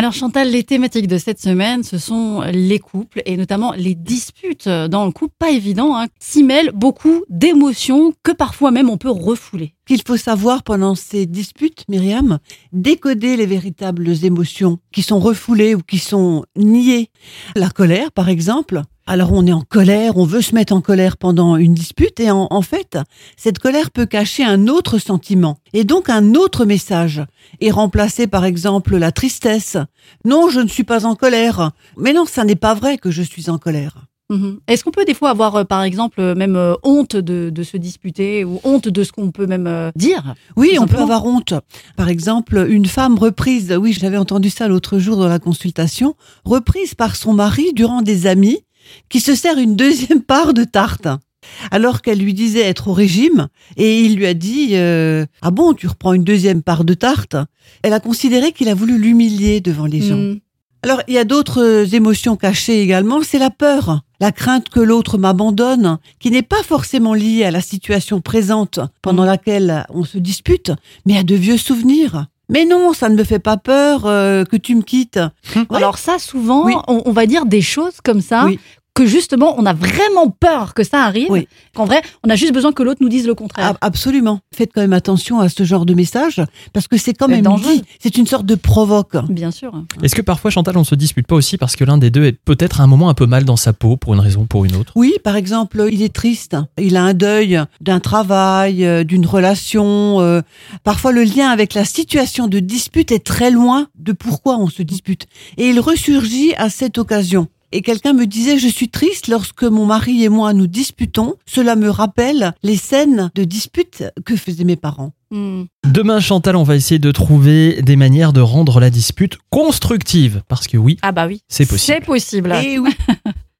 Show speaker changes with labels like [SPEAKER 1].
[SPEAKER 1] Alors Chantal, les thématiques de cette semaine, ce sont les couples et notamment les disputes dans le couple. Pas évident, hein. s'y mêlent beaucoup d'émotions que parfois même on peut refouler.
[SPEAKER 2] Qu'il faut savoir pendant ces disputes, Myriam, décoder les véritables émotions qui sont refoulées ou qui sont niées. La colère, par exemple, alors on est en colère, on veut se mettre en colère pendant une dispute et en, fait, cette colère peut cacher un autre sentiment et donc un autre message et remplacer par exemple la tristesse. Non, je ne suis pas en colère. Mais non, ça n'est pas vrai que je suis en colère.
[SPEAKER 1] Mhm. Est-ce qu'on peut des fois avoir, euh, par exemple, euh, même euh, honte de, se disputer ou honte de ce qu'on peut même dire
[SPEAKER 2] Oui, on peut avoir honte. Par exemple, une femme reprise, oui, j'avais entendu ça l'autre jour dans la consultation, reprise par son mari durant des amis qui se sert une deuxième part de tarte. Alors qu'elle lui disait être au régime, et il lui a dit euh, Ah bon, tu reprends une deuxième part de tarte? Elle a considéré qu'il a voulu l'humilier devant les gens. Hmm. Alors, il y a d'autres émotions cachées également, c'est la peur, la crainte que l'autre m'abandonne, qui n'est pas forcément liée à la situation présente pendant hmm. laquelle on se dispute, mais à de vieux souvenirs. Mais non, ça ne me fait pas peur euh, que tu me quittes.
[SPEAKER 1] Alors ça, souvent, on, va dire des choses comme ça que justement, on a vraiment peur que ça arrive. Qu'en vrai, on a juste besoin que l'autre nous dise le contraire.
[SPEAKER 2] absolument. Faites quand même attention à ce genre de message parce que c'est quand même
[SPEAKER 1] dangereux.
[SPEAKER 2] C'est une sorte de provoque.
[SPEAKER 1] Bien sûr.
[SPEAKER 3] Est-ce que parfois, Chantal, on se dispute pas aussi parce que l'un des deux est peut-être à un moment un peu mal dans sa peau pour une raison ou pour une autre?
[SPEAKER 2] Oui, par exemple, il est triste. Il a un deuil d'un travail, euh, d'une relation. Euh. Parfois, le lien avec la situation de dispute est très loin de pourquoi on se dispute. Et il ressurgit à cette occasion et quelqu'un me disait je suis triste lorsque mon mari et moi nous disputons. Cela me rappelle les scènes de disputes que faisaient mes parents.
[SPEAKER 3] Hmm. Demain, Chantal, on va essayer de trouver des manières de rendre la dispute constructive. Parce que oui,
[SPEAKER 1] ah bah oui.
[SPEAKER 3] c'est possible.
[SPEAKER 1] C'est possible.
[SPEAKER 2] Et oui.